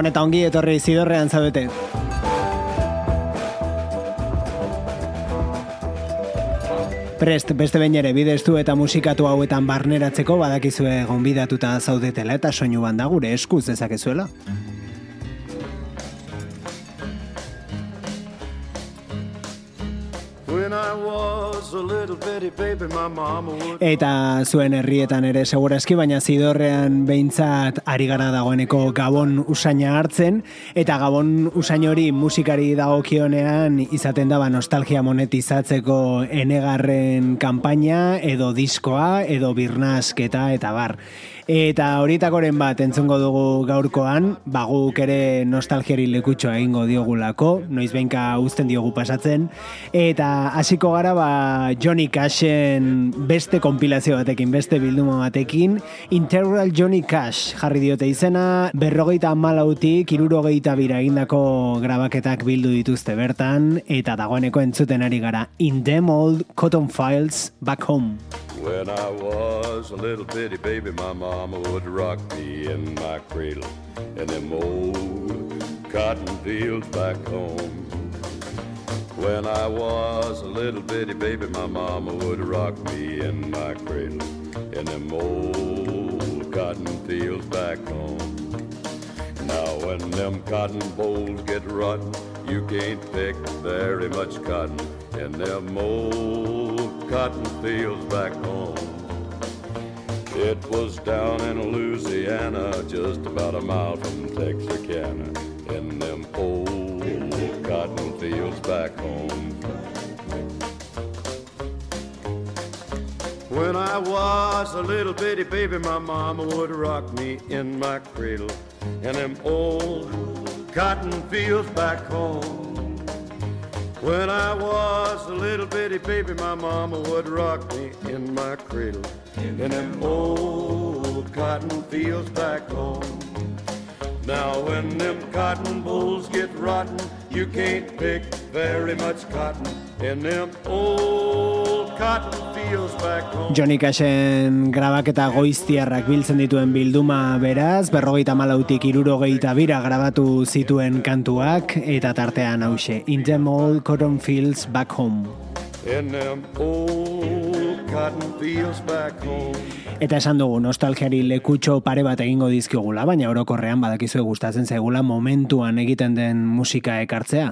Gabon eta ongi etorri zidorrean zaudete. Prest, beste behin ere bidestu eta musikatu hauetan barneratzeko badakizue gonbidatuta zaudetela eta soinu banda gure eskuz dezakezuela. Eta zuen herrietan ere segurazki, baina zidorrean behintzat ari gara dagoeneko gabon usaina hartzen, eta gabon usain hori musikari dagokionean izaten daba nostalgia monetizatzeko enegarren kanpaina, edo diskoa, edo birnasketa, eta bar. Eta horietakoren bat entzungo dugu gaurkoan, baguk ere nostalgiari lekutxo egingo diogulako, noiz behinka uzten diogu pasatzen, eta hasiko gara ba Johnny Cashen beste konpilazio batekin, beste bilduma batekin, Integral Johnny Cash jarri diote izena, berrogeita malautik, irurogeita bira egindako grabaketak bildu dituzte bertan, eta dagoeneko entzuten ari gara, In Them Old Cotton Files Back Home. When I was a little bitty baby, my mama would rock me in my cradle in them old cotton fields back home. When I was a little bitty baby, my mama would rock me in my cradle in them old cotton fields back home. Now when them cotton bolls get rotten, you can't pick very much cotton in them old cotton fields back home. It was down in Louisiana, just about a mile from Texarkana, in them old cotton fields back home. When I was a little bitty baby, my mama would rock me in my cradle in them old cotton fields back home. When I was a little bitty baby, my mama would rock me in my cradle in them old cotton fields back home. Now when them cotton bolls get rotten, you can't pick very much cotton in them old cotton fields back home. Johnny Cashen grabaketa goiztiarrak biltzen dituen bilduma beraz, berrogeita malautik irurogeita bira grabatu zituen kantuak, eta tartean hause, In them old cotton fields back home. In them old Eta esan dugu nostalgiari lekutxo pare bat egingo dizkigula, baina orokorrean badakizue gustatzen zaigula momentuan egiten den musika ekartzea.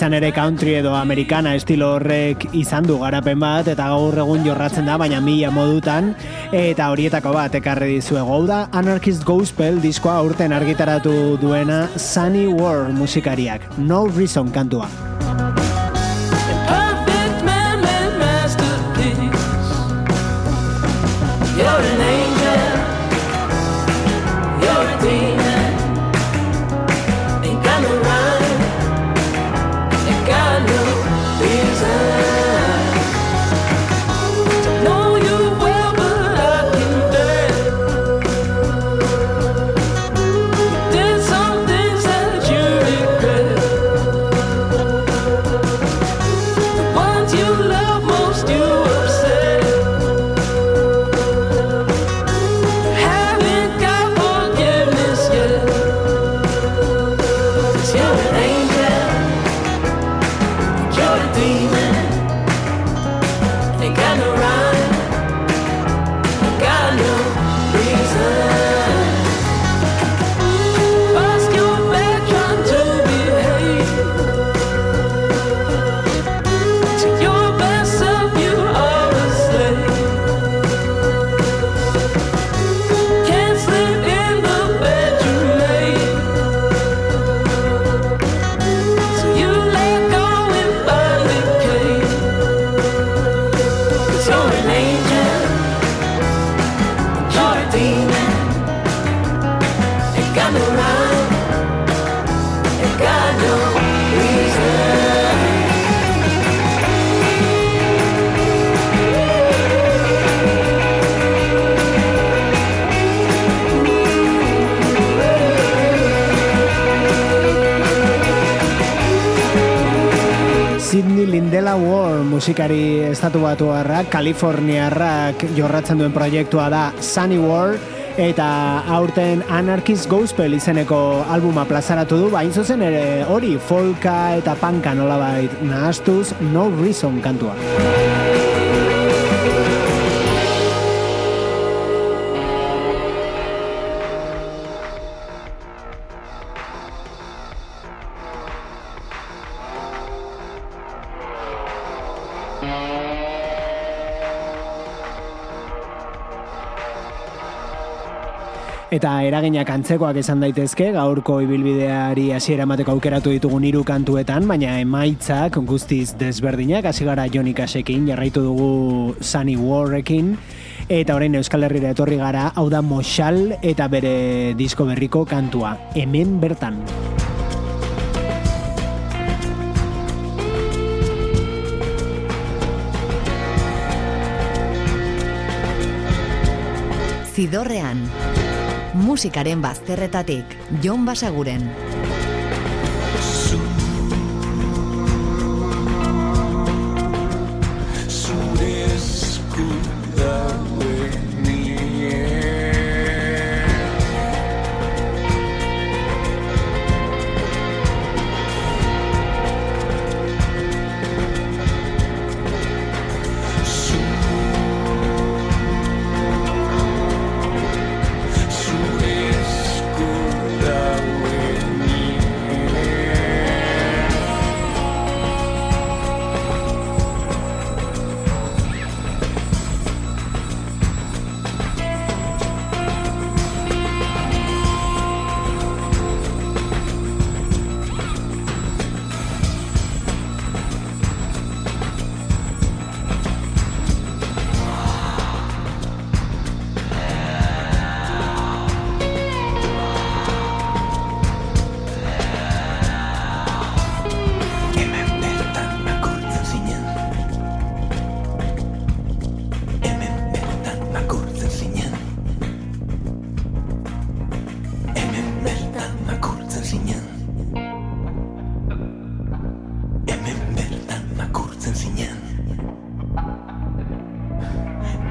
Izan ere country edo americana estilo horrek izan du garapen bat eta gaur egun jorratzen da baina mila modutan eta horietako bat ekarri dizue gau da Anarchist Gospel diskoa urten argitaratu duena Sunny World musikariak. No Reason kantua. You're an musikari estatu batu harrak, Kaliforniarrak jorratzen duen proiektua da Sunny War, eta aurten Anarchist Gospel izeneko albuma plazaratu du, bain zuzen ere hori folka eta panka nolabait nahastuz No Reason kantua. Eta eraginak antzekoak esan daitezke, gaurko ibilbideari hasiera emateko aukeratu ditugun hiru kantuetan, baina emaitzak guztiz desberdinak, hasi gara Johnny Cashekin, jarraitu dugu Sunny Warrekin, eta orain Euskal Herriera etorri gara, hau da Moxal eta bere disko berriko kantua, hemen bertan. Zidorrean musikaren bazterretatik, Jon Basaguren.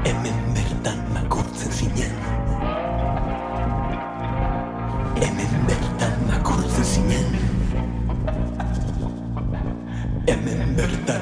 Hemen bertan makurtzen zinen Hemen bertan makurtzen zinen Hemen bertan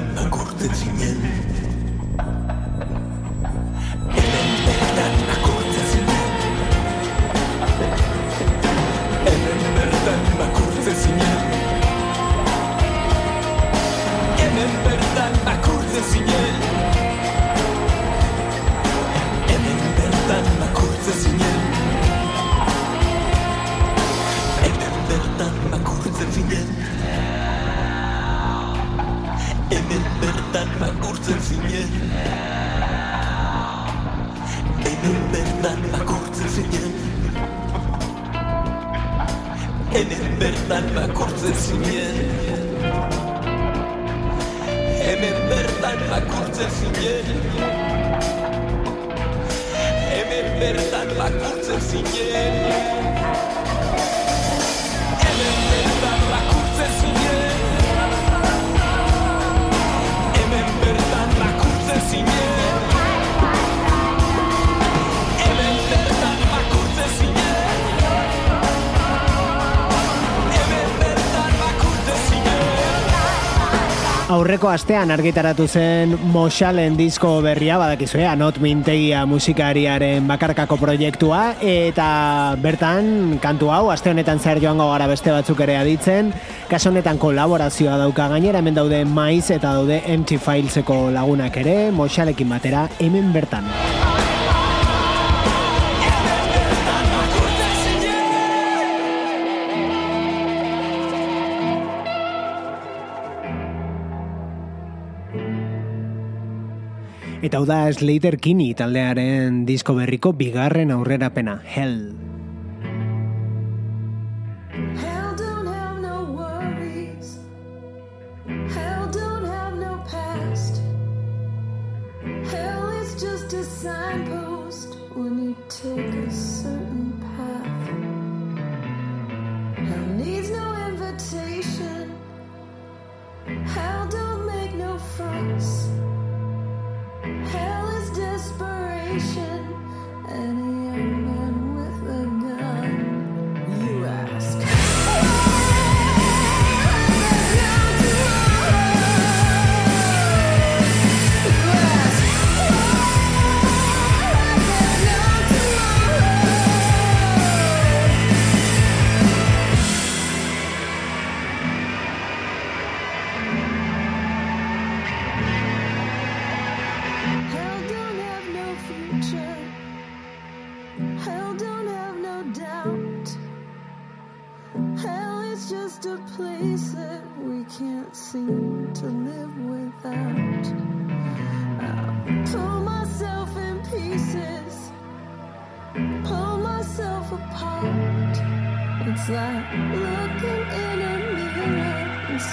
aurreko astean argitaratu zen Moshalen disko berria, badakizue, anot mintegia musikariaren bakarkako proiektua, eta bertan, kantu hau, aste honetan zer joango gara beste batzuk ere aditzen, kaso honetan kolaborazioa dauka gainera, hemen daude maiz eta daude empty fileseko lagunak ere, Moshalekin batera, hemen bertan. Eta hau da Slater Kini taldearen disko berriko bigarren aurrerapena, Hell.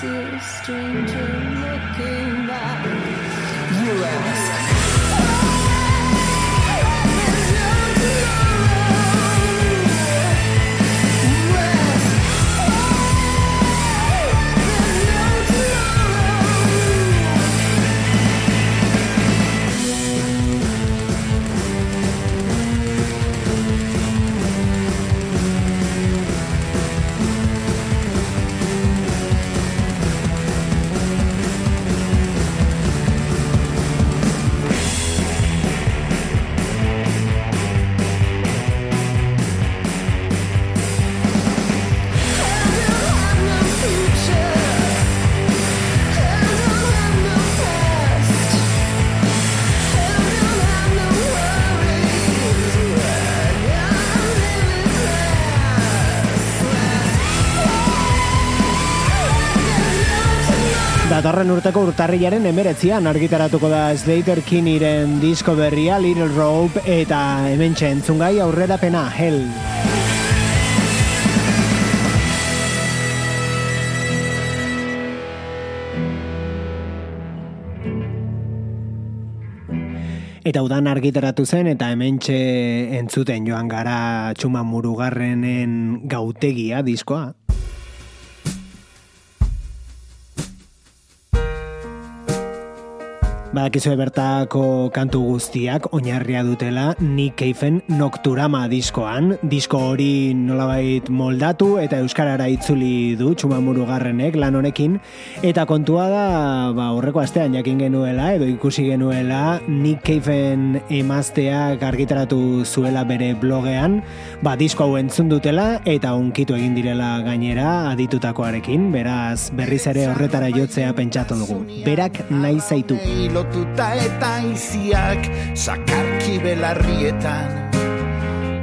a stranger looking back. You ask. Datorren urteko urtarrilaren emeretzian argitaratuko da Slater Kinniren disko berria Little Rope eta hemen entzungai aurrera pena Hell. Eta udan argitaratu zen eta hementxe entzuten joan gara txuma murugarrenen gautegia diskoa. Badakizu bertako kantu guztiak oinarria dutela Nick Caven Nocturama diskoan. Disko hori nolabait moldatu eta euskarara itzuli du Txumamuru Garrenek lan honekin eta kontua da ba horreko astean jakin genuela edo ikusi genuela Nick Caven emazteak argitaratu zuela bere blogean, ba disko hau entzun dutela eta unkitu egin direla gainera aditutakoarekin, beraz berriz ere horretara jotzea pentsatu dugu. Berak nahi zaitu lotuta eta iziak sakarki belarrietan.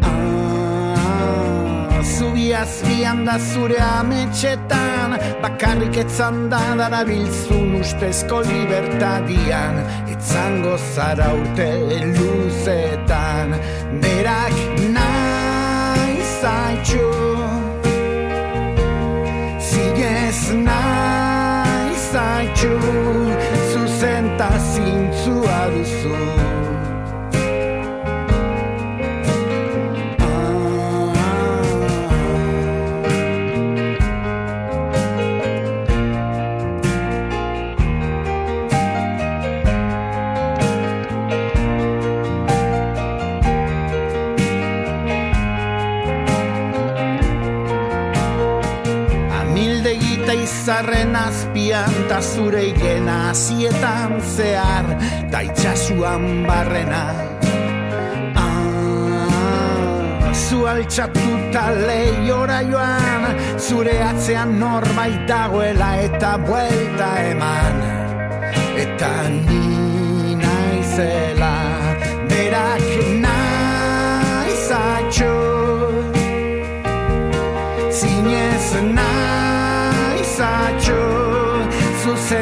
Ah, Zubi azbian da zure ametxetan Bakarrik etzan da darabiltzun ustezko libertadian. Etzango zara urte luzetan Berak nahi zaitxu. Zigez nahi zaitxu izarren azpian ta zure igena azietan zehar ta itxasuan barrena. Ah, zu altxatuta lehiora joan zure atzean norbait dagoela eta buelta eman. Eta ni naizela berak naizatxo zinez naizatxo muchacho sus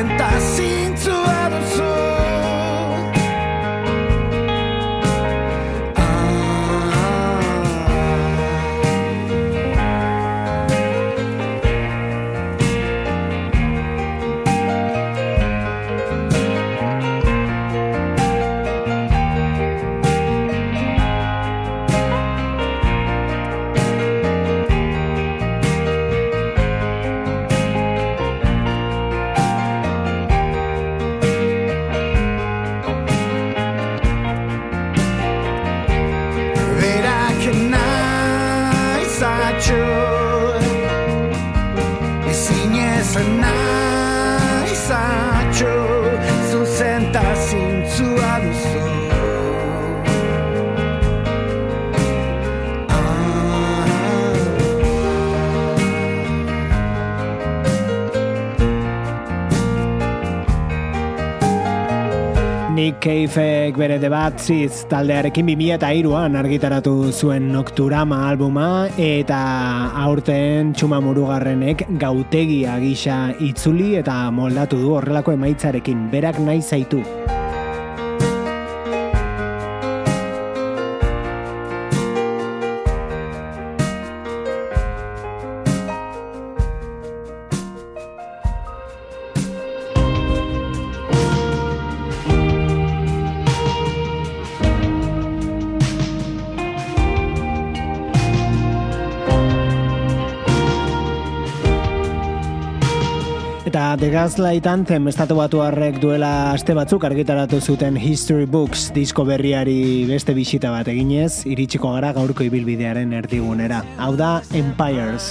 Keifek bere debatziz taldearekin 2000 eta iruan argitaratu zuen Nocturama albuma eta aurten txuma murugarrenek gautegia gisa itzuli eta moldatu du horrelako emaitzarekin berak nahi zaitu. The Gaslight Anthem estatu batu harrek duela aste batzuk argitaratu zuten History Books disko berriari beste bisita bat eginez, iritsiko gara gaurko ibilbidearen erdigunera. Hau da Empires.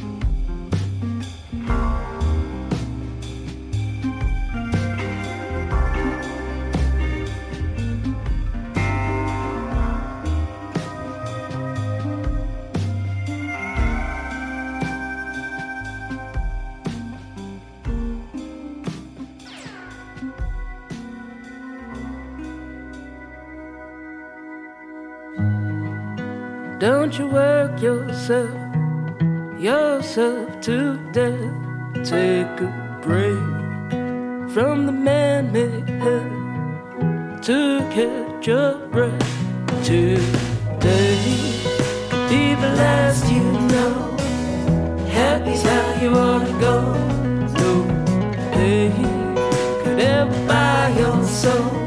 Don't you work yourself, yourself to death. Take a break from the man made hell to catch your breath today. Be the last you know. Happy's how you wanna go. No pain could ever buy your soul.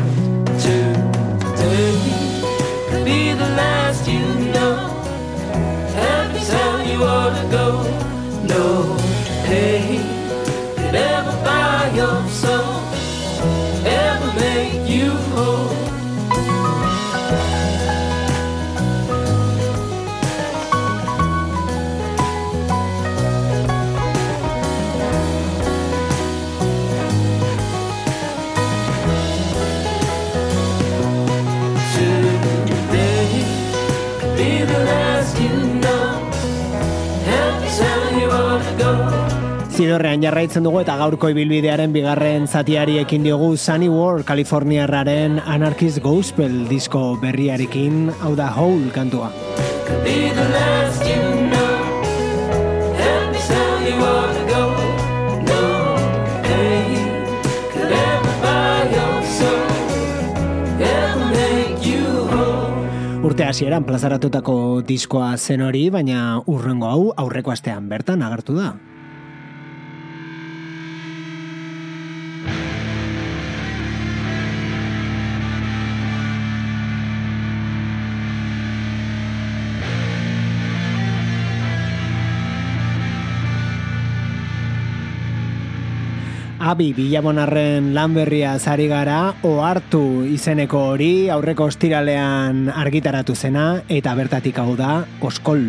Bye. Isidorrean jarraitzen dugu eta gaurko ibilbidearen bigarren zatiari ekin diogu Sunny War Kaliforniarraren Anarchist Gospel disko berriarekin. Hau da Hole kantua. urte hasieran plazaratutako diskoa zen hori, baina urrengo hau aurreko astean bertan agertu da. Abi Bilabonarren lanberria zari gara, ohartu izeneko hori aurreko ostiralean argitaratu zena eta bertatik hau da, Oskol.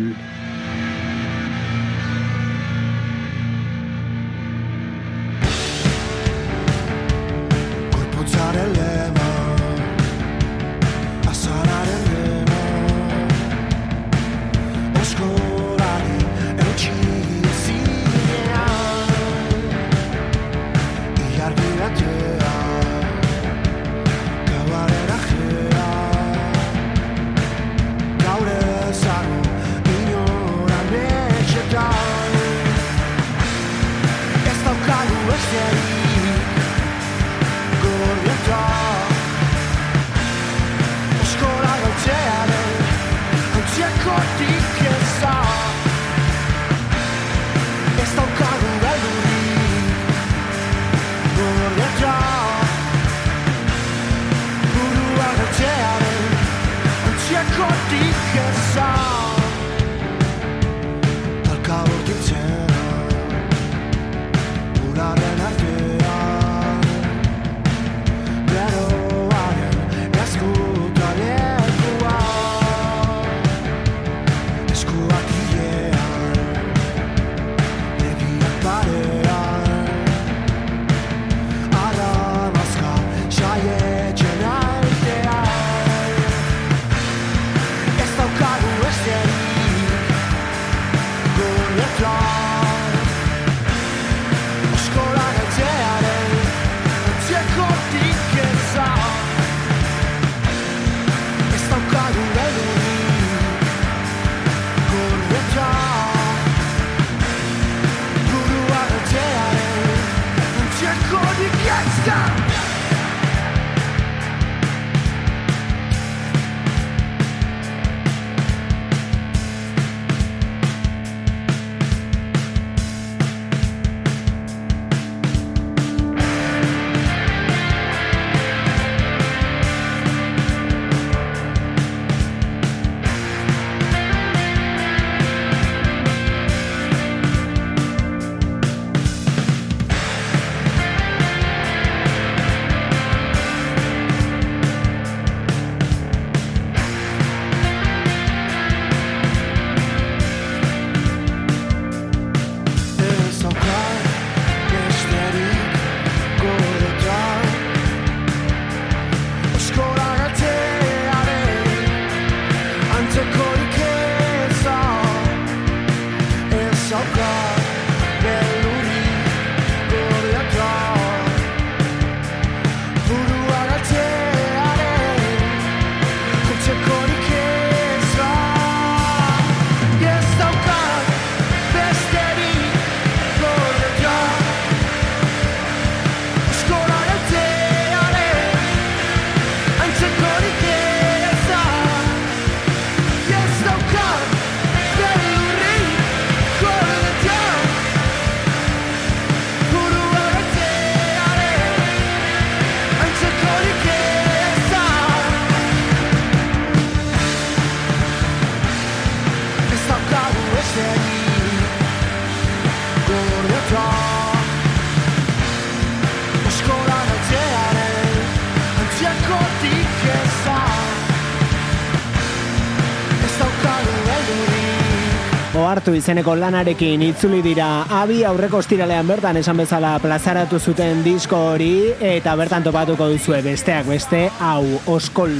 Ohartu izeneko lanarekin itzuli dira abi aurreko ostiralean bertan esan bezala plazaratu zuten disko hori eta bertan topatuko duzue besteak beste hau oskol.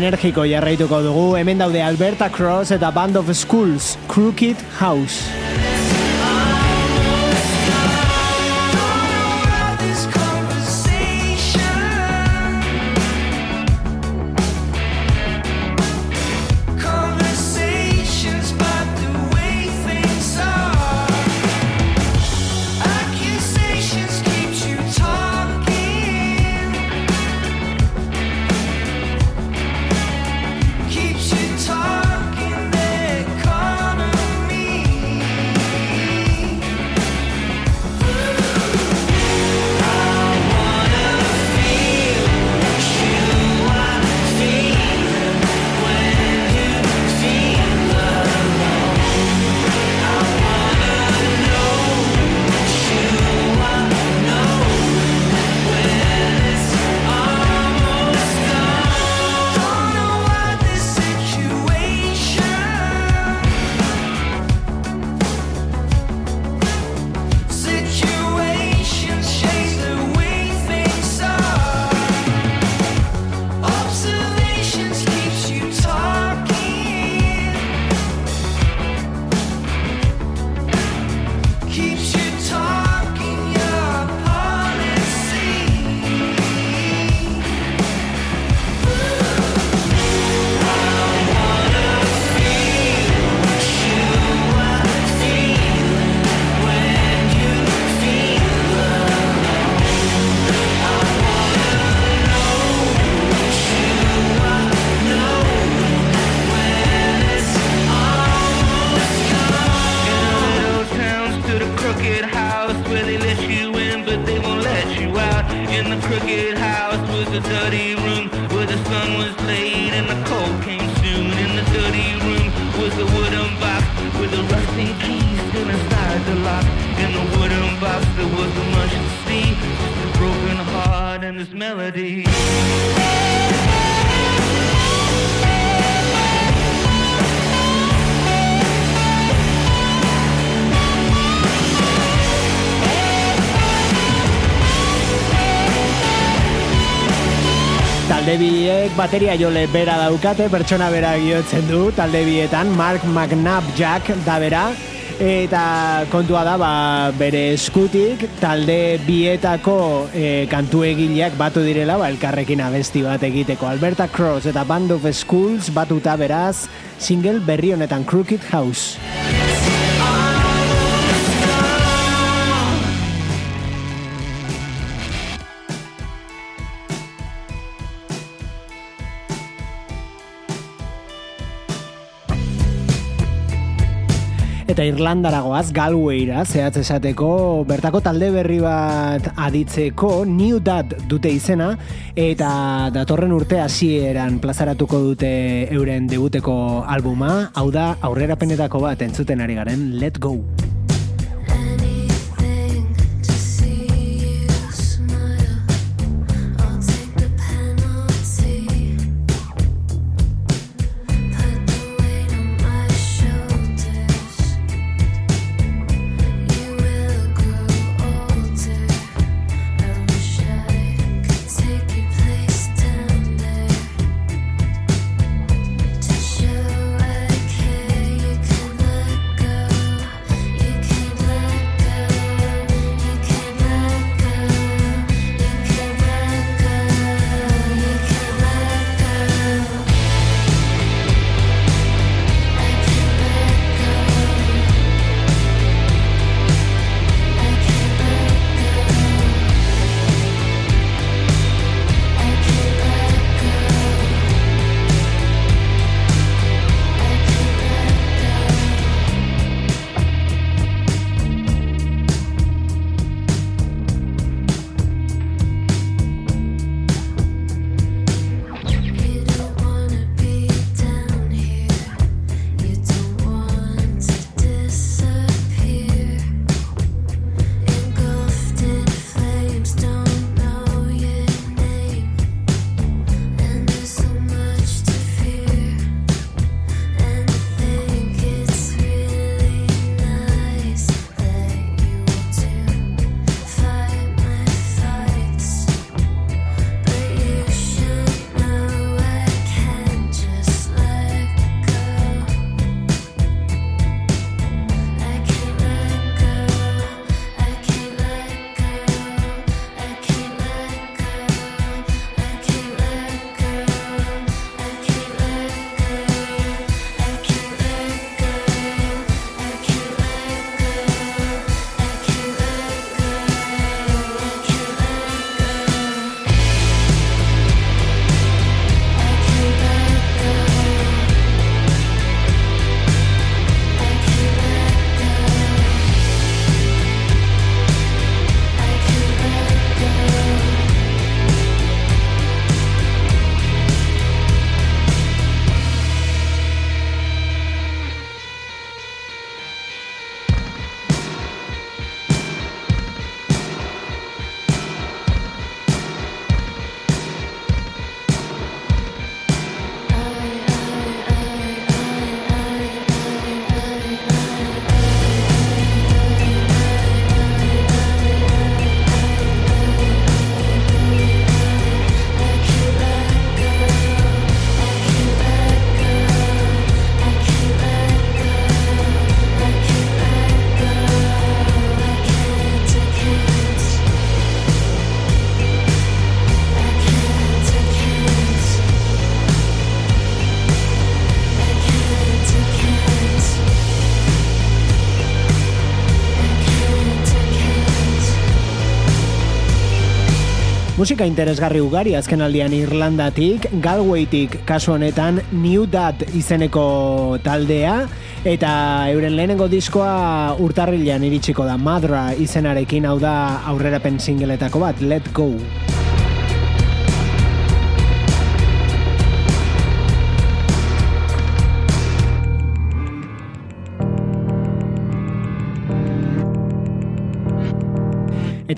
Energiko jarraituko dugu, hemen daude Alberta Cross eta Band of Schools, Crooked House. Bateria jole bera daukate, pertsona bera giotzen du, talde bietan, Mark McNabb Jack da bera, eta kontua da, ba, bere eskutik, talde bietako e, kantu egileak batu direla, ba, elkarrekin abesti bat egiteko. Alberta Cross eta Band of Schools batuta beraz, single berri honetan Crooked House. Eta Irlandaragoaz, Galwayra, zehatz esateko, bertako talde berri bat aditzeko, New Dad dute izena, eta datorren urte hasieran plazaratuko dute euren debuteko albuma, hau da aurrerapenetako bat entzuten ari garen, Let Go. Musika interesgarri ugari azken aldian Irlandatik, Galwaytik kasu honetan New Dad izeneko taldea, eta euren lehenengo diskoa urtarrilean iritsiko da Madra izenarekin hau da aurrerapen singletako bat, Let Go.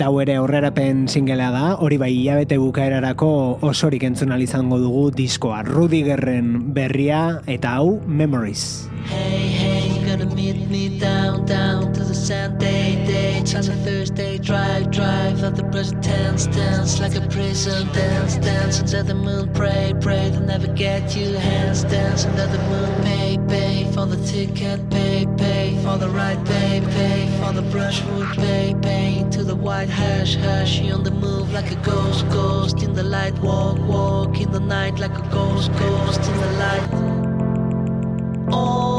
Eta hau ere aurrerapen singelea da, hori bai hilabete bukaerarako osorik entzun izango dugu diskoa. Rudigerren berria eta hau Memories. Hey, hey, you gonna meet me down, down to the Sunday day. On a Thursday, drive, drive at the present tense, dance like a prison, dance, dance under the moon, pray, pray, they'll never get you, hands dance under the moon, pay, pay for the ticket, pay, pay for the right pay, pay for the brushwood, pay, pay to the white hash, hash, you on the move like a ghost, ghost in the light, walk, walk in the night like a ghost, ghost in the light. All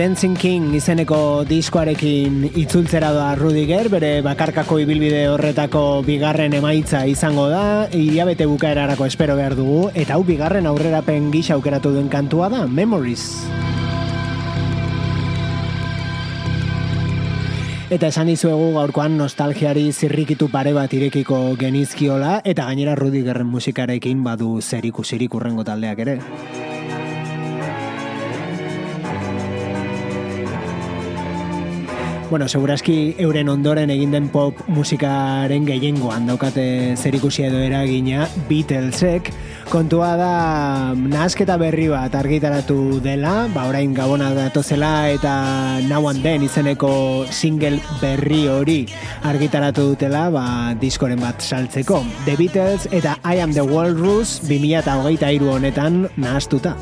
Dancing King izeneko diskoarekin itzultzera doa Rudiger, bere bakarkako ibilbide horretako bigarren emaitza izango da, hilabete bukaerarako espero behar dugu, eta hau bigarren aurrerapen gisa aukeratu duen kantua da, Memories. Eta esan dizuegu gaurkoan nostalgiari zirrikitu pare bat irekiko genizkiola, eta gainera Rudigerren musikarekin badu zerikusirik urrengo taldeak ere. Bueno, seguraski euren ondoren egin den pop musikaren gehiengoan daukate zerikusia edo eragina Beatlesek. Kontua da nahasketa berri bat argitaratu dela, ba orain gabona datozela eta Now and Then izeneko single berri hori argitaratu dutela, ba diskoren bat saltzeko. The Beatles eta I Am The Walrus 2023 honetan nahastuta.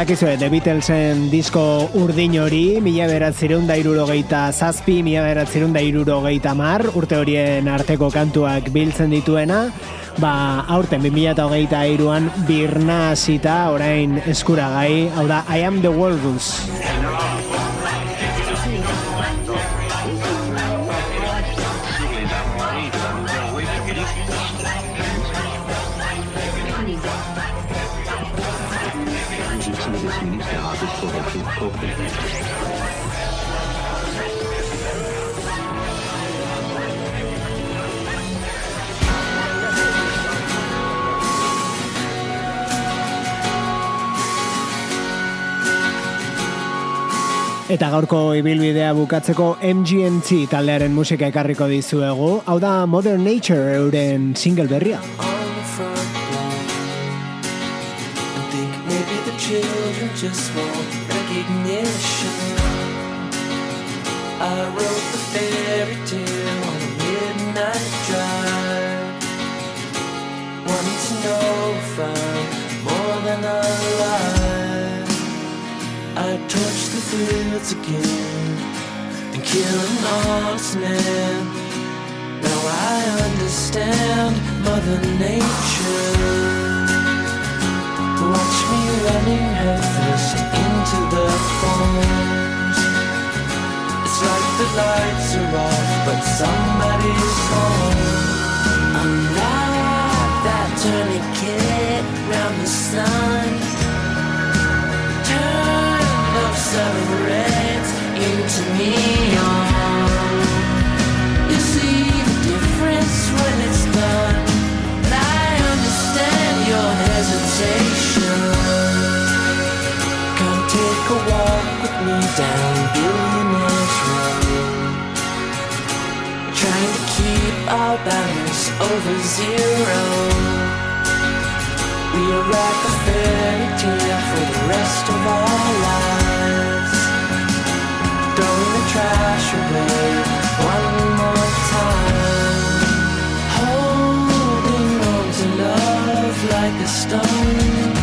Badakizue, The Beatlesen disko urdin hori, mila beratzeron da irurogeita zazpi, mila beratzeron da irurogeita mar, urte horien arteko kantuak biltzen dituena, ba, aurten 2008 iruan birna hasita orain eskuragai, hau da, I am the Walrus. Eta gaurko ibilbidea bukatzeko MGMT taldearen musika ekarriko dizuegu, hau da Modern Nature euren single berria. I wrote the fairy tale on a midnight drive. Wanted to know if I'm more than fields again and killing honest men. Now I understand Mother Nature. Watch me running headfirst into the thorns. It's like the lights are off, but somebody's home. I'm like that tourniquet round the sun. Reds into neon. You see the difference when it's done. And I understand your hesitation. Come take a walk with me down Billionaires Road. Trying to keep our balance over zero. We are like a fairy tale for the rest of our lives. Trash away one more time. Holding on to love like a stone.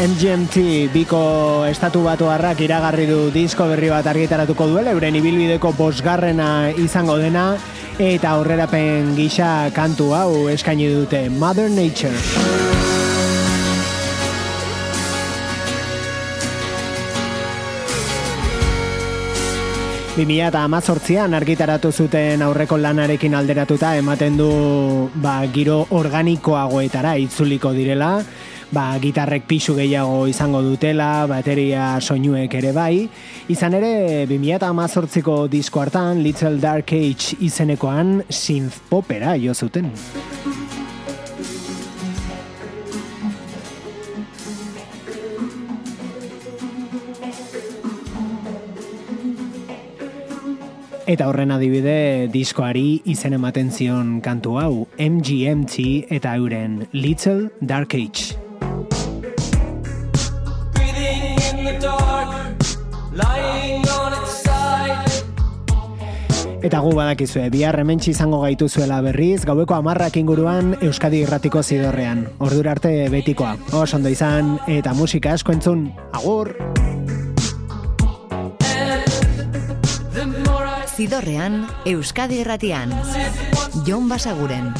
MGMT biko estatu batu harrak iragarri du disko berri bat argitaratuko duela, euren ibilbideko bosgarrena izango dena, eta aurrerapen gisa kantu hau eskaini dute Mother Nature. Bimila eta amazortzian argitaratu zuten aurreko lanarekin alderatuta ematen du ba, giro organikoagoetara itzuliko direla, ba, gitarrek pisu gehiago izango dutela, bateria soinuek ere bai. Izan ere, 2018ko disko hartan, Little Dark Age izenekoan synth popera jo zuten. Eta horren adibide diskoari izen ematen zion kantu hau MGMT eta euren Little Dark Age. Eta gu badakizue, bihar hementsi izango gaituzuela berriz, gaueko amarrak inguruan Euskadi irratiko zidorrean. Ordura arte betikoa. Oso ondo izan, eta musika asko entzun. Agur! Zidorrean, Euskadi Irratian. Jon Basaguren.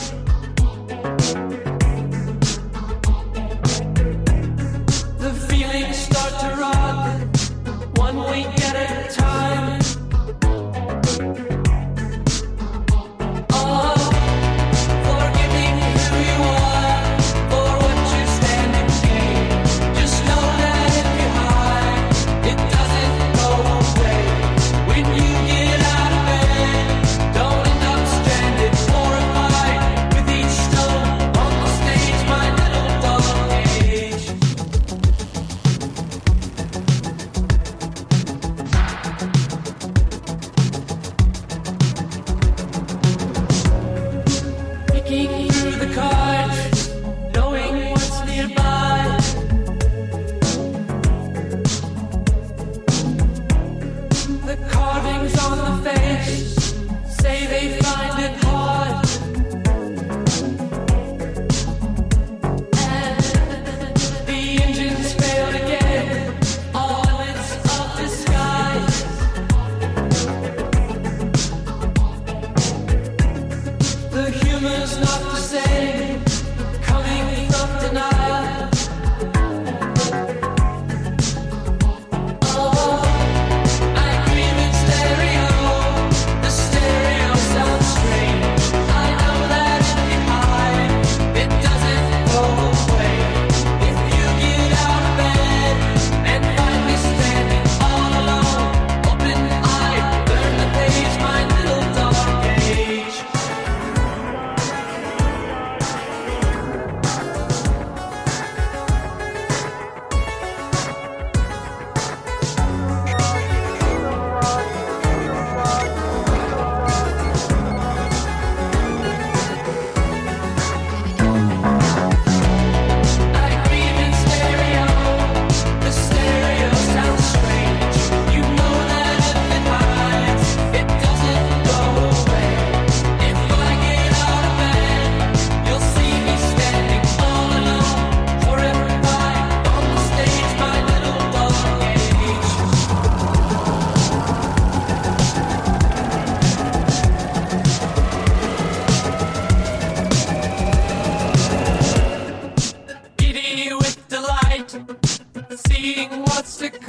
let's stick